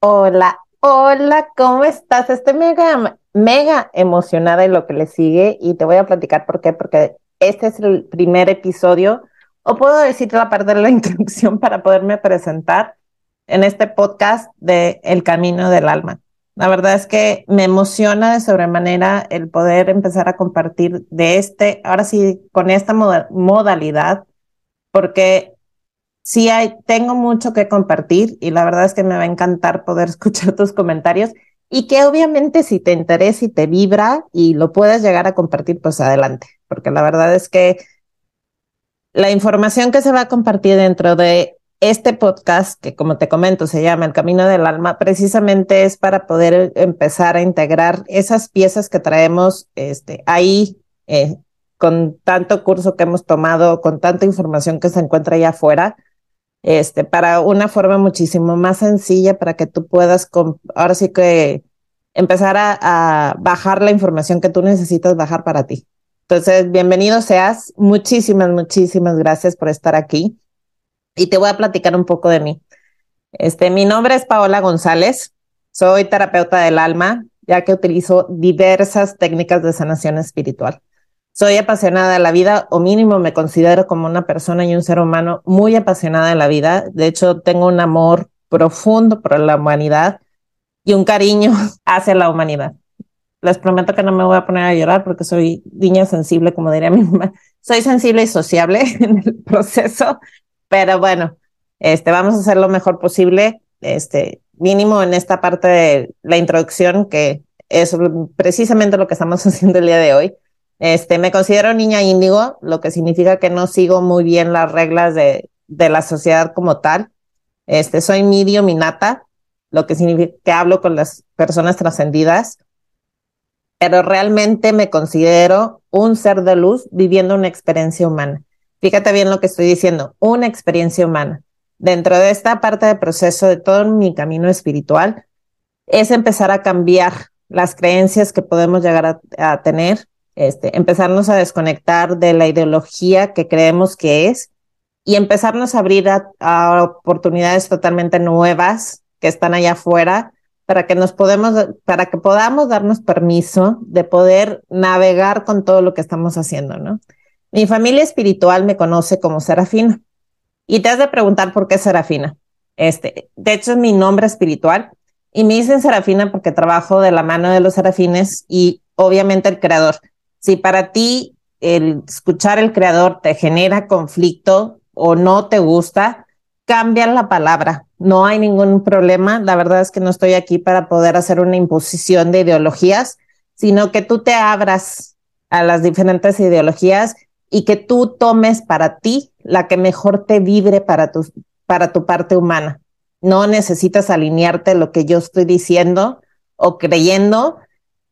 Hola, hola, ¿cómo estás? Estoy mega, mega emocionada en lo que le sigue y te voy a platicar por qué, porque este es el primer episodio, o puedo decirte la parte de la introducción para poderme presentar en este podcast de El Camino del Alma. La verdad es que me emociona de sobremanera el poder empezar a compartir de este, ahora sí, con esta modalidad, porque sí hay, tengo mucho que compartir y la verdad es que me va a encantar poder escuchar tus comentarios y que obviamente si te interesa y te vibra y lo puedes llegar a compartir, pues adelante, porque la verdad es que la información que se va a compartir dentro de este podcast, que como te comento se llama El Camino del Alma, precisamente es para poder empezar a integrar esas piezas que traemos este, ahí eh, con tanto curso que hemos tomado, con tanta información que se encuentra allá afuera, este, para una forma muchísimo más sencilla para que tú puedas, ahora sí que empezar a, bajar la información que tú necesitas bajar para ti. Entonces, bienvenido seas. Muchísimas, muchísimas gracias por estar aquí. Y te voy a platicar un poco de mí. Este, mi nombre es Paola González. Soy terapeuta del alma, ya que utilizo diversas técnicas de sanación espiritual. Soy apasionada de la vida, o mínimo me considero como una persona y un ser humano muy apasionada de la vida. De hecho, tengo un amor profundo por la humanidad y un cariño hacia la humanidad. Les prometo que no me voy a poner a llorar porque soy niña sensible, como diría mi mamá. Soy sensible y sociable en el proceso, pero bueno, este, vamos a hacer lo mejor posible, este, mínimo en esta parte de la introducción, que es precisamente lo que estamos haciendo el día de hoy. Este, me considero niña índigo, lo que significa que no sigo muy bien las reglas de, de la sociedad como tal. Este, soy medio minata, lo que significa que hablo con las personas trascendidas, pero realmente me considero un ser de luz viviendo una experiencia humana. Fíjate bien lo que estoy diciendo, una experiencia humana. Dentro de esta parte del proceso de todo mi camino espiritual, es empezar a cambiar las creencias que podemos llegar a tener, este, empezarnos a desconectar de la ideología que creemos que es y empezarnos a abrir a, oportunidades totalmente nuevas que están allá afuera para que nos podemos, para que podamos darnos permiso de poder navegar con todo lo que estamos haciendo, ¿no? Mi familia espiritual me conoce como Serafina y te has de preguntar por qué Serafina. Este, de hecho es mi nombre espiritual y me dicen Serafina porque trabajo de la mano de los serafines y obviamente el creador. Si para ti el escuchar el creador te genera conflicto o no te gusta, cambia la palabra. No hay ningún problema. La verdad es que no estoy aquí para poder hacer una imposición de ideologías, sino que tú te abras a las diferentes ideologías y que tú tomes para ti la que mejor te vibre para tu, para tu parte humana. No necesitas alinearte lo que yo estoy diciendo o creyendo,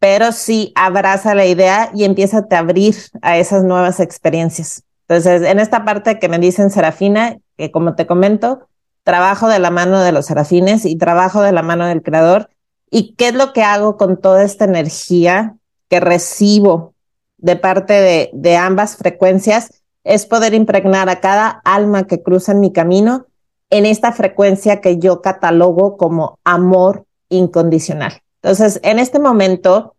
pero sí abraza la idea y empieza a abrir a esas nuevas experiencias. Entonces, en esta parte que me dicen Serafina, que como te comento, trabajo de la mano de los serafines y trabajo de la mano del creador. ¿Y qué es lo que hago con toda esta energía que recibo de parte de, de ambas frecuencias? Es poder impregnar a cada alma que cruza en mi camino en esta frecuencia que yo catalogo como amor incondicional. Entonces, en este momento,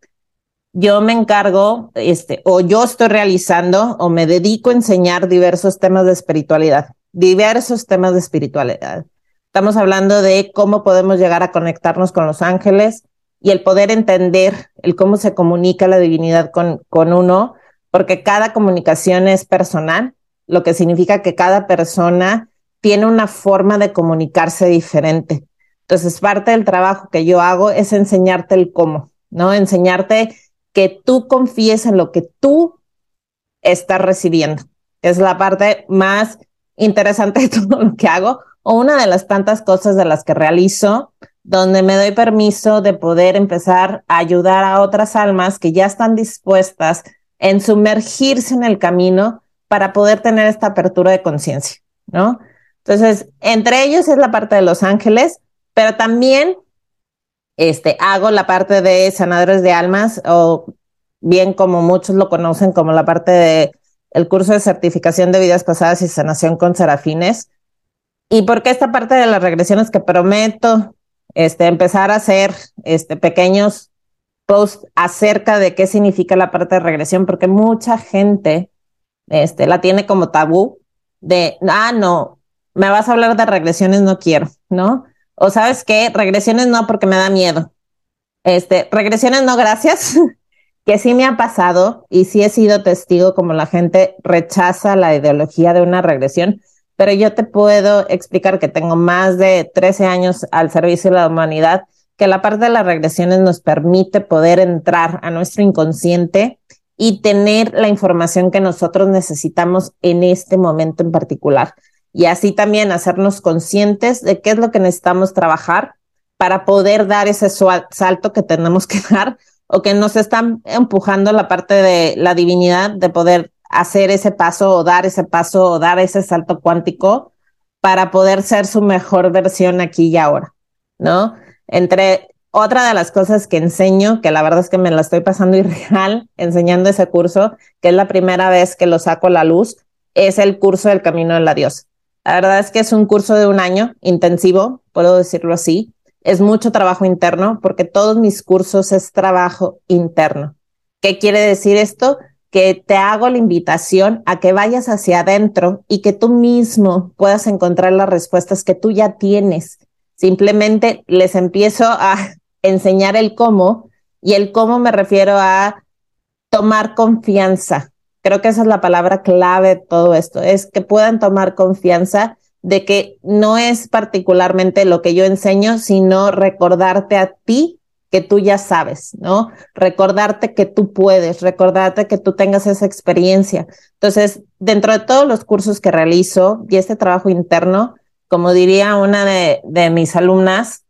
yo me encargo, este, o yo estoy realizando, o me dedico a enseñar diversos temas de espiritualidad, diversos temas de espiritualidad. Estamos hablando de cómo podemos llegar a conectarnos con los ángeles y el poder entender el cómo se comunica la divinidad con, con uno, porque cada comunicación es personal, lo que significa que cada persona tiene una forma de comunicarse diferente. Entonces, parte del trabajo que yo hago es enseñarte el cómo, ¿no? Enseñarte que tú confíes en lo que tú estás recibiendo. Es la parte más interesante de todo lo que hago o una de las tantas cosas de las que realizo donde me doy permiso de poder empezar a ayudar a otras almas que ya están dispuestas en sumergirse en el camino para poder tener esta apertura de conciencia, ¿no? Entonces, entre ellos es la parte de los ángeles, pero también este, hago la parte de sanadores de almas, o bien como muchos lo conocen como la parte de el curso de certificación de vidas pasadas y sanación con serafines. ¿Y por qué esta parte de las regresiones que prometo este, empezar a hacer este, pequeños posts acerca de qué significa la parte de regresión, porque mucha gente este, la tiene como tabú de, ah, no, me vas a hablar de regresiones, no quiero, ¿no? O sabes qué, regresiones no porque me da miedo. Este, regresiones no, gracias, que sí me ha pasado y sí he sido testigo como la gente rechaza la ideología de una regresión, pero yo te puedo explicar que tengo más de 13 años al servicio de la humanidad, que la parte de las regresiones nos permite poder entrar a nuestro inconsciente y tener la información que nosotros necesitamos en este momento en particular. Y así también hacernos conscientes de qué es lo que necesitamos trabajar para poder dar ese salto que tenemos que dar o que nos están empujando la parte de la divinidad de poder hacer ese paso o dar ese paso o dar ese salto cuántico para poder ser su mejor versión aquí y ahora, ¿no? Entre otra de las cosas que enseño, que la verdad es que me la estoy pasando irreal enseñando ese curso, que es la primera vez que lo saco a la luz, es el curso del Camino de la Diosa. La verdad es que es un curso de un año intensivo, puedo decirlo así. Es mucho trabajo interno porque todos mis cursos es trabajo interno. ¿Qué quiere decir esto? que te hago la invitación a que vayas hacia adentro y que tú mismo puedas encontrar las respuestas que tú ya tienes. Simplemente les empiezo a enseñar el cómo y el cómo me refiero a tomar confianza. Creo que esa es la palabra clave de todo esto, es que puedan tomar confianza de que no es particularmente lo que yo enseño, sino recordarte a ti que tú ya sabes, ¿no? Recordarte que tú puedes, recordarte que tú tengas esa experiencia. Entonces, dentro de todos los cursos que realizo y este trabajo interno, como diría una de, de mis alumnas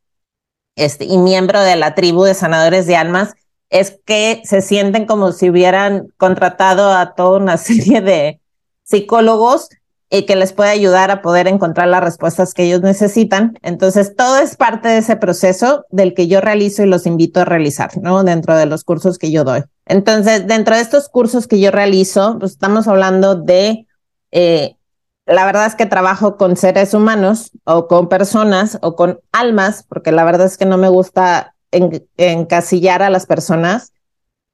este, y miembro de la tribu de sanadores de almas, es que se sienten como si hubieran contratado a toda una serie de psicólogos y que les puede ayudar a poder encontrar las respuestas que ellos necesitan. Entonces, todo es parte de ese proceso del que yo realizo y los invito a realizar, ¿no? Dentro de los cursos que yo doy. Entonces, dentro de estos cursos que yo realizo, pues estamos hablando de, eh, la verdad es que trabajo con seres humanos o con personas o con almas, porque la verdad es que no me gusta encasillar a las personas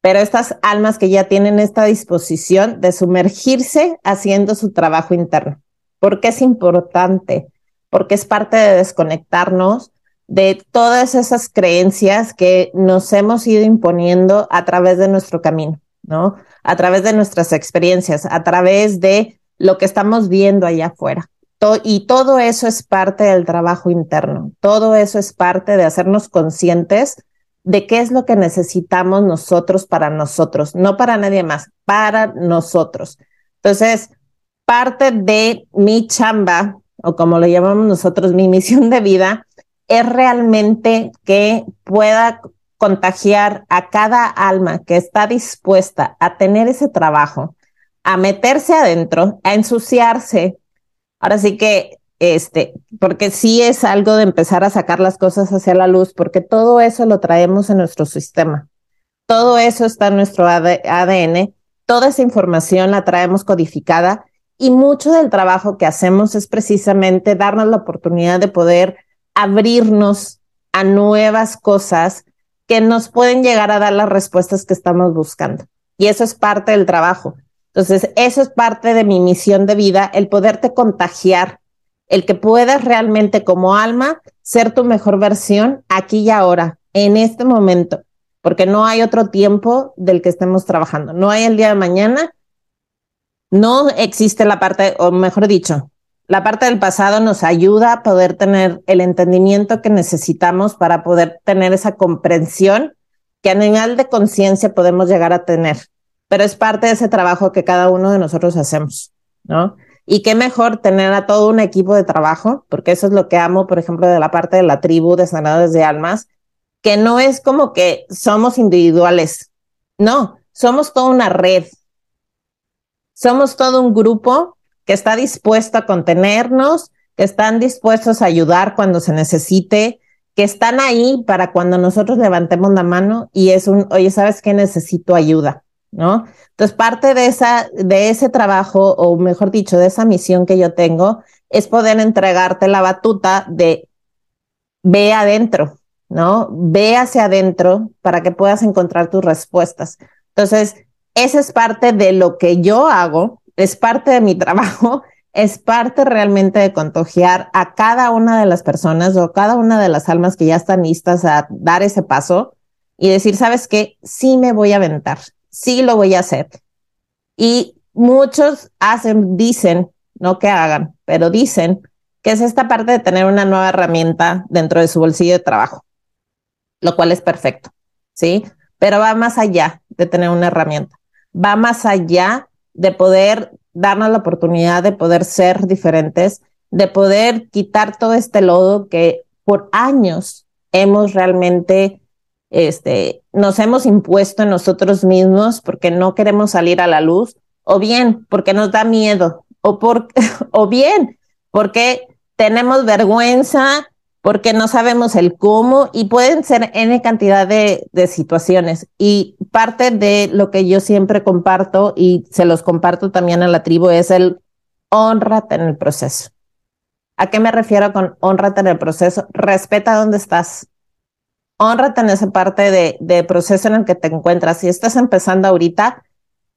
pero estas almas que ya tienen esta disposición de sumergirse haciendo su trabajo interno. ¿Por qué es importante? Porque es parte de desconectarnos de todas esas creencias que nos hemos ido imponiendo a través de nuestro camino, ¿no? A través de nuestras experiencias, a través de lo que estamos viendo allá afuera. Y todo eso es parte del trabajo interno, todo eso es parte de hacernos conscientes de qué es lo que necesitamos nosotros para nosotros, no para nadie más, para nosotros. Entonces, parte de mi chamba, o como lo llamamos nosotros, mi misión de vida, es realmente que pueda contagiar a cada alma que está dispuesta a tener ese trabajo, a meterse adentro, a ensuciarse. Ahora sí que este, porque sí es algo de empezar a sacar las cosas hacia la luz, porque todo eso lo traemos en nuestro sistema. Todo eso está en nuestro ADN, toda esa información la traemos codificada y mucho del trabajo que hacemos es precisamente darnos la oportunidad de poder abrirnos a nuevas cosas que nos pueden llegar a dar las respuestas que estamos buscando. Y eso es parte del trabajo. Entonces, eso es parte de mi misión de vida, el poderte contagiar el que puedas realmente como alma ser tu mejor versión aquí y ahora, en este momento, porque no hay otro tiempo del que estemos trabajando, no hay el día de mañana, no existe la parte, o mejor dicho, la parte del pasado nos ayuda a poder tener el entendimiento que necesitamos para poder tener esa comprensión que a nivel de conciencia podemos llegar a tener, pero es parte de ese trabajo que cada uno de nosotros hacemos, ¿no? Y qué mejor tener a todo un equipo de trabajo, porque eso es lo que amo, por ejemplo, de la parte de la tribu de sanadores de almas, que no es como que somos individuales, no, somos toda una red. Somos todo un grupo que está dispuesto a contenernos, que están dispuestos a ayudar cuando se necesite, que están ahí para cuando nosotros levantemos la mano y es un, oye, ¿sabes qué? Necesito ayuda, ¿no? Entonces, parte de, esa, de ese trabajo, o mejor dicho, de esa misión que yo tengo, es poder entregarte la batuta de ve adentro, ¿no? Ve hacia adentro para que puedas encontrar tus respuestas. Entonces, esa es parte de lo que yo hago, es parte de mi trabajo, es parte realmente de contagiar a cada una de las personas o cada una de las almas que ya están listas a dar ese paso y decir, ¿sabes qué? Sí me voy a aventar, sí lo voy a hacer. Y muchos hacen, dicen, no que hagan, pero dicen que es esta parte de tener una nueva herramienta dentro de su bolsillo de trabajo lo cual es perfecto, ¿sí? Pero va más allá de tener una herramienta, va más allá de poder darnos la oportunidad de poder ser diferentes, de poder quitar todo este lodo que por años hemos realmente, este, nos hemos impuesto en nosotros mismos porque no queremos salir a la luz, o bien porque nos da miedo, o, por, o bien porque tenemos vergüenza porque no sabemos el cómo y pueden ser N cantidad de, situaciones. Y parte de lo que yo siempre comparto y se los comparto también a la tribu es el honrate en el proceso. ¿A qué me refiero con honrate en el proceso? Respeta dónde estás. Honrate en esa parte de, de proceso en el que te encuentras. Si estás empezando ahorita,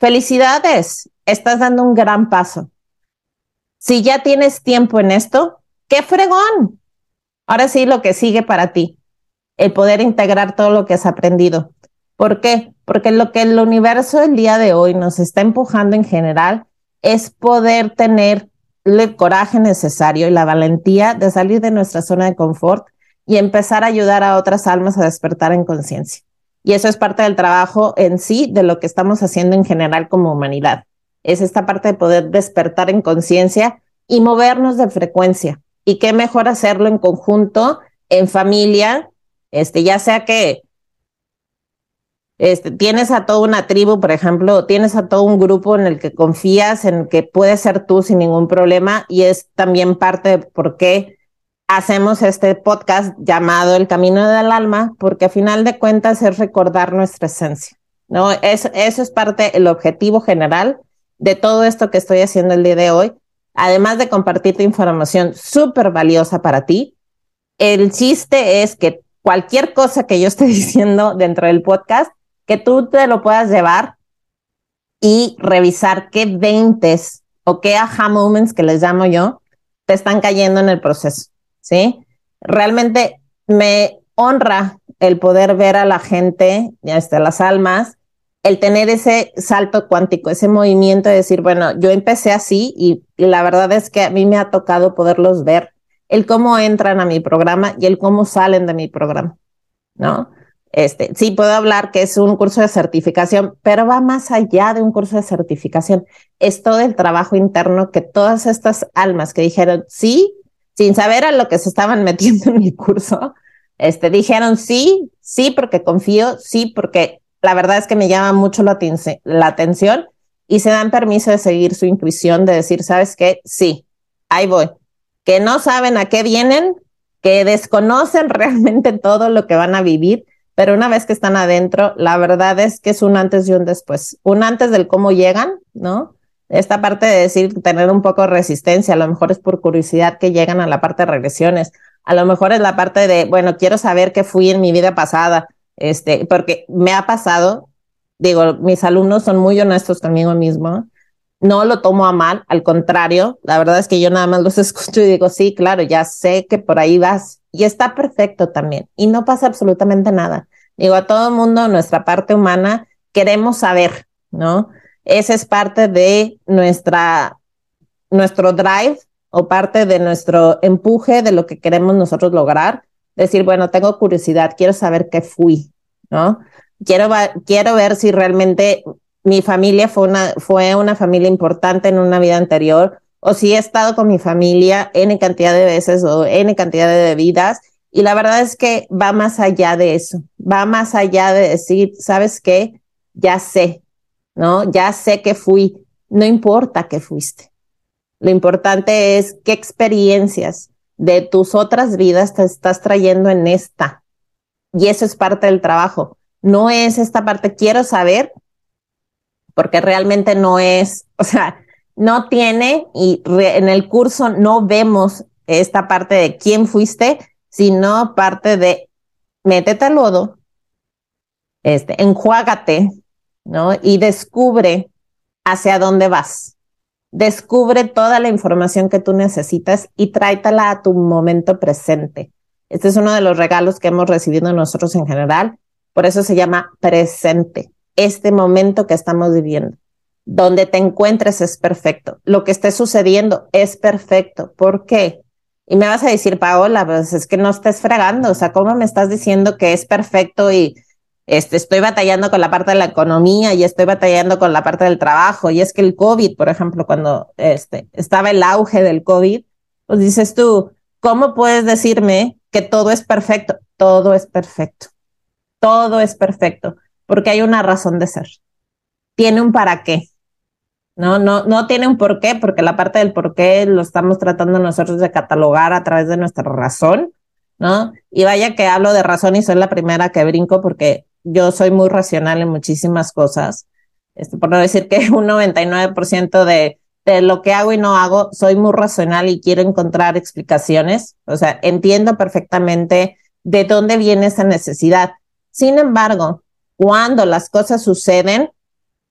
felicidades, estás dando un gran paso. Si ya tienes tiempo en esto, qué fregón, Ahora sí, lo que sigue para ti, el poder integrar todo lo que has aprendido. ¿Por qué? Porque lo que el universo el día de hoy nos está empujando en general es poder tener el coraje necesario y la valentía de salir de nuestra zona de confort y empezar a ayudar a otras almas a despertar en conciencia. Y eso es parte del trabajo en sí de lo que estamos haciendo en general como humanidad. Es esta parte de poder despertar en conciencia y movernos de frecuencia y qué mejor hacerlo en conjunto, en familia, este, ya sea que este, tienes a toda una tribu, por ejemplo, tienes a todo un grupo en el que confías, en que puedes ser tú sin ningún problema y es también parte de por qué hacemos este podcast llamado El Camino del Alma, porque a final de cuentas es recordar nuestra esencia, ¿no? eso es parte, el objetivo general de todo esto que estoy haciendo el día de hoy, además de compartirte información súper valiosa para ti, el chiste es que cualquier cosa que yo esté diciendo dentro del podcast, que tú te lo puedas llevar y revisar qué veintes o qué aha moments que les llamo yo te están cayendo en el proceso, ¿sí? Realmente me honra el poder ver a la gente, ya está, las almas, el tener ese salto cuántico, ese movimiento de decir, bueno, yo empecé así y la verdad es que a mí me ha tocado poderlos ver, el cómo entran a mi programa y el cómo salen de mi programa, ¿no? Este, sí puedo hablar que es un curso de certificación, pero va más allá de un curso de certificación. Es todo el trabajo interno que todas estas almas que dijeron sí, sin saber a lo que se estaban metiendo en mi curso, este, dijeron sí, sí porque confío, sí porque la verdad es que me llama mucho la, la atención y se dan permiso de seguir su intuición, de decir, ¿sabes qué? Sí, ahí voy. Que no saben a qué vienen, que desconocen realmente todo lo que van a vivir, pero una vez que están adentro, la verdad es que es un antes y un después. Un antes del cómo llegan, ¿no? Esta parte de decir, tener un poco resistencia, a lo mejor es por curiosidad que llegan a la parte de regresiones, a lo mejor es la parte de, bueno, quiero saber qué fui en mi vida pasada, este, porque me ha pasado, digo, mis alumnos son muy honestos conmigo mismo, no lo tomo a mal, al contrario, la verdad es que yo nada más los escucho y digo, sí, claro, ya sé que por ahí vas y está perfecto también y no pasa absolutamente nada. Digo, a todo el mundo, nuestra parte humana, queremos saber, ¿no? Esa es parte de nuestra, nuestro drive o parte de nuestro empuje de lo que queremos nosotros lograr decir, bueno, tengo curiosidad, quiero saber qué fui, ¿no? Quiero, quiero ver si realmente mi familia fue una, fue una familia importante en una vida anterior o si he estado con mi familia N cantidad de veces o N cantidad de vidas. Y la verdad es que va más allá de eso, va más allá de decir, ¿sabes qué? Ya sé, ¿no? Ya sé que fui, no importa que fuiste. Lo importante es qué experiencias, de tus otras vidas te estás trayendo en esta. Y eso es parte del trabajo. No es esta parte, quiero saber, porque realmente no es, o sea, no tiene y en el curso no vemos esta parte de quién fuiste, sino parte de métete al lodo, este, enjuágate, ¿no? Y descubre hacia dónde vas. Descubre toda la información que tú necesitas y tráetela a tu momento presente. Este es uno de los regalos que hemos recibido nosotros en general. Por eso se llama presente. Este momento que estamos viviendo. Donde te encuentres es perfecto. Lo que esté sucediendo es perfecto. ¿Por qué? Y me vas a decir, Paola, pues es que no estés fregando. O sea, ¿cómo me estás diciendo que es perfecto y este, estoy batallando con la parte de la economía y estoy batallando con la parte del trabajo? Y es que el COVID, por ejemplo, cuando este, estaba el auge del COVID, pues dices tú, ¿cómo puedes decirme que todo es perfecto? Todo es perfecto. Todo es perfecto porque hay una razón de ser. Tiene un para qué. No, no, no tiene un por qué, porque la parte del por qué lo estamos tratando nosotros de catalogar a través de nuestra razón, ¿no? Y vaya que hablo de razón y soy la primera que brinco porque yo soy muy racional en muchísimas cosas. Este, por no decir que un 99% de, de lo que hago y no hago, soy muy racional y quiero encontrar explicaciones. O sea, entiendo perfectamente de dónde viene esa necesidad. Sin embargo, cuando las cosas suceden,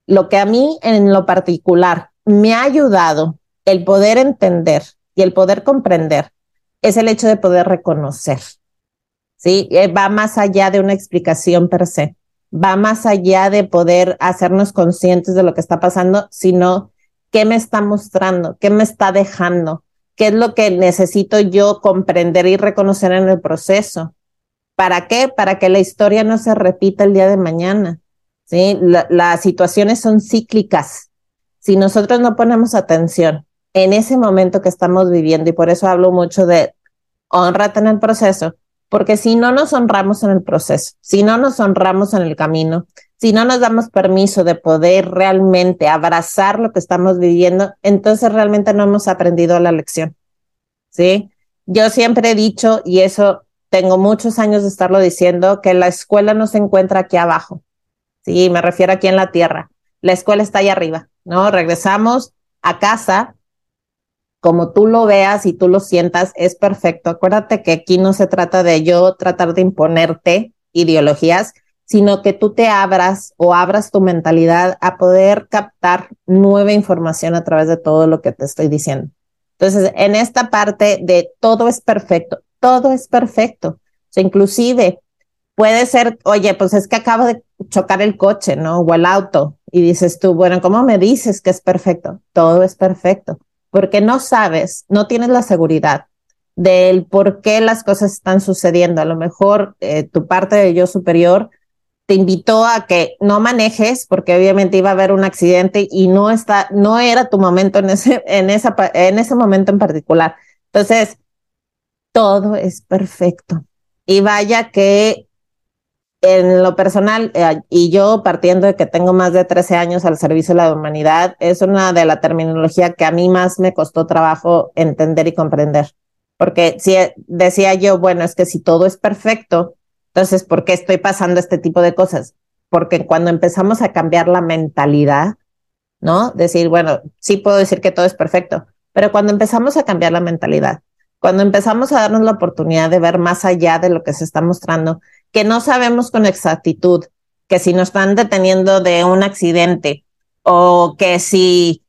lo que a mí en lo particular me ha ayudado el poder entender y el poder comprender es el hecho de poder reconocer. ¿Sí? Eh, va más allá de una explicación per se, va más allá de poder hacernos conscientes de lo que está pasando, sino qué me está mostrando, qué me está dejando, qué es lo que necesito yo comprender y reconocer en el proceso. ¿Para qué? Para que la historia no se repita el día de mañana. ¿sí? las situaciones son cíclicas. Si nosotros no ponemos atención en ese momento que estamos viviendo, y por eso hablo mucho de honrate en el proceso, porque si no nos honramos en el proceso, si no nos honramos en el camino, si no nos damos permiso de poder realmente abrazar lo que estamos viviendo, entonces realmente no hemos aprendido la lección. ¿Sí? Yo siempre he dicho, y eso tengo muchos años de estarlo diciendo, que la escuela no se encuentra aquí abajo. Sí, me refiero aquí en la tierra. La escuela está ahí arriba, ¿no? Regresamos a casa, como tú lo veas y tú lo sientas, es perfecto. Acuérdate que aquí no se trata de yo tratar de imponerte ideologías, sino que tú te abras o abras tu mentalidad a poder captar nueva información a través de todo lo que te estoy diciendo. Entonces, en esta parte de todo es perfecto, todo es perfecto. O sea, inclusive puede ser, oye, pues es que acabo de chocar el coche, ¿no? O el auto. Y dices tú, bueno, ¿cómo me dices que es perfecto? Todo es perfecto, porque no sabes, no tienes la seguridad del por qué las cosas están sucediendo. A lo mejor eh, tu parte de yo superior te invitó a que no manejes porque obviamente iba a haber un accidente y no está, no era tu momento en ese, en esa, en ese momento en particular. Entonces, todo es perfecto. Y vaya que en lo personal, eh, y yo partiendo de que tengo más de 13 años al servicio de la humanidad, es una de la terminología que a mí más me costó trabajo entender y comprender. Porque si decía yo, bueno, es que si todo es perfecto, entonces, ¿por qué estoy pasando este tipo de cosas? Porque cuando empezamos a cambiar la mentalidad, ¿no? Decir, bueno, sí puedo decir que todo es perfecto, pero cuando empezamos a cambiar la mentalidad, cuando empezamos a darnos la oportunidad de ver más allá de lo que se está mostrando, que no sabemos con exactitud que si nos están deteniendo de un accidente o que si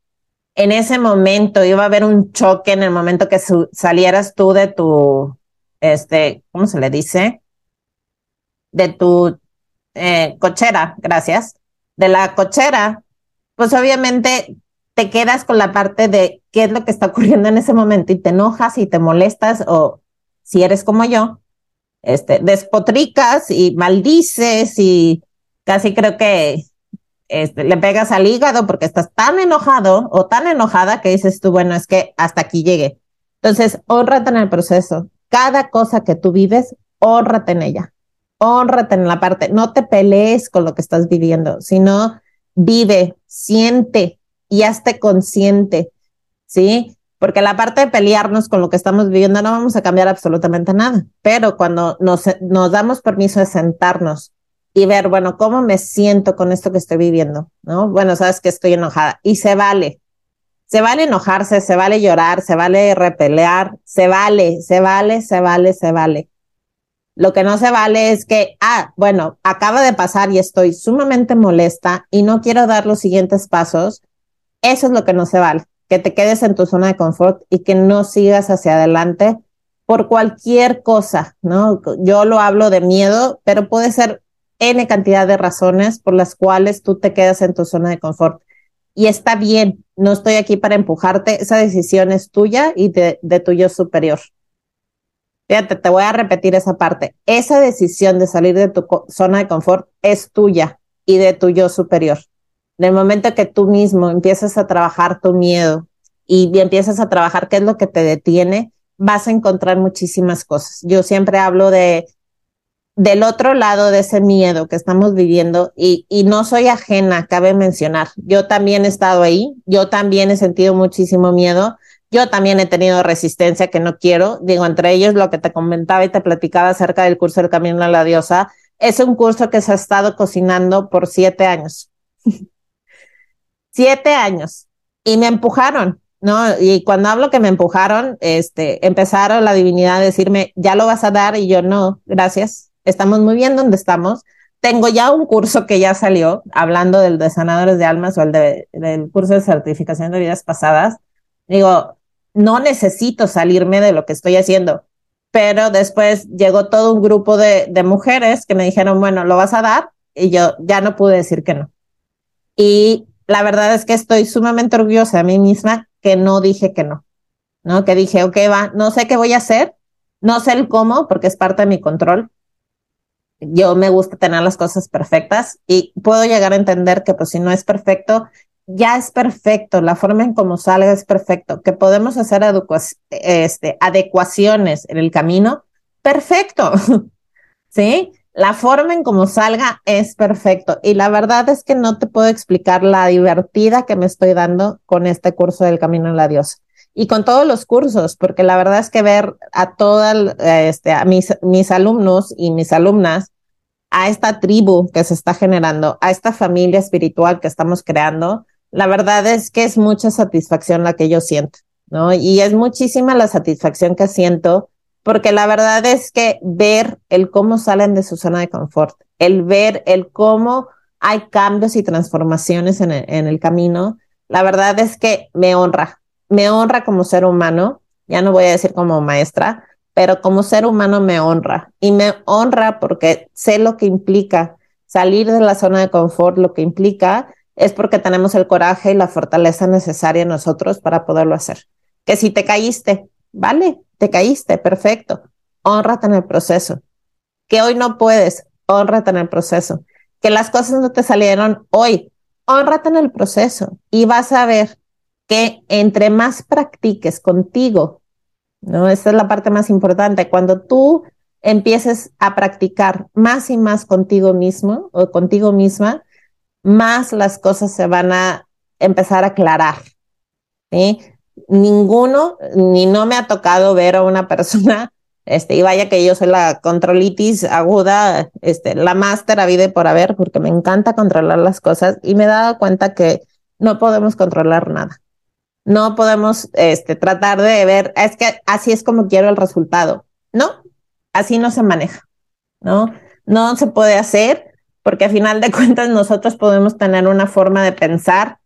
en ese momento iba a haber un choque en el momento que salieras tú de tu, este, ¿cómo se le dice? De tu eh, cochera, gracias, de la cochera, pues obviamente te quedas con la parte de qué es lo que está ocurriendo en ese momento y te enojas y te molestas o si eres como yo, este, despotricas y maldices y casi creo que este, le pegas al hígado porque estás tan enojado o tan enojada que dices tú, bueno, es que hasta aquí llegué. Entonces, honrate en el proceso. Cada cosa que tú vives, honrate en ella. Honrate en la parte. No te pelees con lo que estás viviendo, sino vive, siente y hazte consciente. ¿Sí? Porque la parte de pelearnos con lo que estamos viviendo no vamos a cambiar absolutamente nada, pero cuando nos, nos damos permiso de sentarnos y ver, bueno, ¿cómo me siento con esto que estoy viviendo? ¿No? Bueno, sabes que estoy enojada y se vale. Se vale enojarse, se vale llorar, se vale repelear, se vale, se vale, se vale, se vale. Lo que no se vale es que, ah, bueno, acaba de pasar y estoy sumamente molesta y no quiero dar los siguientes pasos. Eso es lo que no se vale, que te quedes en tu zona de confort y que no sigas hacia adelante por cualquier cosa, ¿no? Yo lo hablo de miedo, pero puede ser N cantidad de razones por las cuales tú te quedas en tu zona de confort. Y está bien, no estoy aquí para empujarte, esa decisión es tuya y de, tu yo superior. Fíjate, te voy a repetir esa parte. Esa decisión de salir de tu zona de confort es tuya y de tu yo superior. En el momento que tú mismo empiezas a trabajar tu miedo y empiezas a trabajar qué es lo que te detiene, vas a encontrar muchísimas cosas. Yo siempre hablo de del otro lado de ese miedo que estamos viviendo y, y no soy ajena, cabe mencionar. Yo también he estado ahí, yo también he sentido muchísimo miedo, yo también he tenido resistencia que no quiero. Digo, entre ellos lo que te comentaba y te platicaba acerca del curso del Camino a la Diosa, es un curso que se ha estado cocinando por siete años. siete años. Y me empujaron, ¿no? Y cuando hablo que me empujaron, este, empezaron la divinidad a decirme, ya lo vas a dar, y yo no, gracias, estamos muy bien donde estamos. Tengo ya un curso que ya salió, hablando del de sanadores de almas o el de, del curso de certificación de vidas pasadas. Digo, no necesito salirme de lo que estoy haciendo, pero después llegó todo un grupo de, de mujeres que me dijeron, bueno, ¿lo vas a dar? Y yo ya no pude decir que no. Y la verdad es que estoy sumamente orgullosa de mí misma que no dije que no, ¿no? Que dije, ok, va, no sé qué voy a hacer, no sé el cómo, porque es parte de mi control, yo me gusta tener las cosas perfectas y puedo llegar a entender que pues si no es perfecto, ya es perfecto, la forma en cómo salga es perfecto, que podemos hacer este, adecuaciones en el camino, perfecto, ¿sí? La forma en cómo salga es perfecto y la verdad es que no te puedo explicar la divertida que me estoy dando con este curso del Camino a la Diosa y con todos los cursos, porque la verdad es que ver a todas, este, mis, mis alumnos y mis alumnas, a esta tribu que se está generando, a esta familia espiritual que estamos creando, la verdad es que es mucha satisfacción la que yo siento, ¿no? Y es muchísima la satisfacción que siento, porque la verdad es que ver el cómo salen de su zona de confort, el ver el cómo hay cambios y transformaciones en el, camino, la verdad es que me honra, me honra como ser humano, ya no voy a decir como maestra, pero como ser humano me honra y me honra porque sé lo que implica salir de la zona de confort, lo que implica es porque tenemos el coraje y la fortaleza necesaria nosotros para poderlo hacer. Que si te caíste, vale, te caíste, perfecto, honrate en el proceso. Que hoy no puedes, honrate en el proceso. Que las cosas no te salieron hoy, honrate en el proceso y vas a ver que entre más practiques contigo, ¿no? Esa es la parte más importante. Cuando tú empieces a practicar más y más contigo mismo o contigo misma, más las cosas se van a empezar a aclarar. ¿sí? Ninguno, ni no me ha tocado ver a una persona, este, y vaya que yo soy la controlitis aguda, este, la máster a vida por haber, porque me encanta controlar las cosas y me he dado cuenta que no podemos controlar nada. No podemos este, tratar de ver, es que así es como quiero el resultado. No, así no se maneja, ¿no? No se puede hacer porque a final de cuentas nosotros podemos tener una forma de pensar,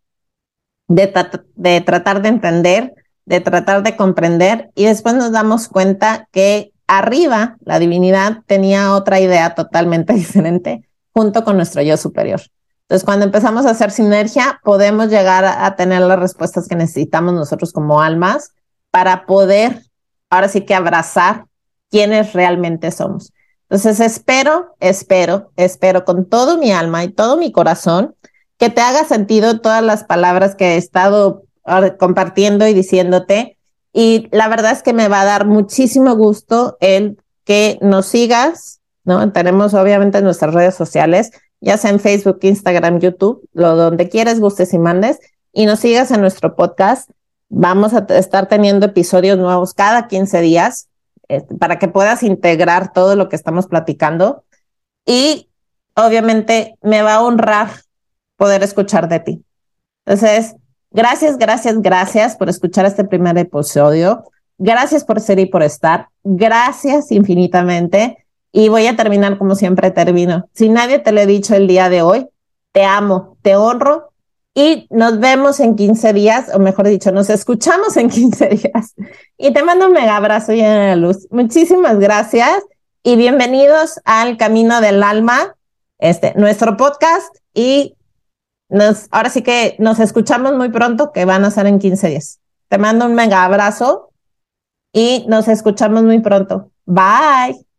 de, tratar de entender, de tratar de comprender y después nos damos cuenta que arriba la divinidad tenía otra idea totalmente diferente junto con nuestro yo superior. Entonces, cuando empezamos a hacer sinergia, podemos llegar a, tener las respuestas que necesitamos nosotros como almas para poder, ahora sí que abrazar quienes realmente somos. Entonces, espero, espero, espero con todo mi alma y todo mi corazón que te haga sentido todas las palabras que he estado compartiendo y diciéndote. Y la verdad es que me va a dar muchísimo gusto el que nos sigas, ¿no? Tenemos obviamente nuestras redes sociales ya sea en Facebook, Instagram, YouTube, lo donde quieras, gustes y mandes, y nos sigas en nuestro podcast. Vamos a estar teniendo episodios nuevos cada 15 días eh, para que puedas integrar todo lo que estamos platicando. Y obviamente me va a honrar poder escuchar de ti. Entonces, gracias, gracias, gracias por escuchar este primer episodio. Gracias por ser y por estar. Gracias infinitamente. Y voy a terminar como siempre termino. Si nadie te lo he dicho el día de hoy, te amo, te honro y nos vemos en 15 días, o mejor dicho, nos escuchamos en 15 días. Y te mando un mega abrazo lleno de luz. Muchísimas gracias y bienvenidos al Camino del Alma, este, nuestro podcast. Y nos, ahora sí que nos escuchamos muy pronto, que van a ser en 15 días. Te mando un mega abrazo y nos escuchamos muy pronto. Bye.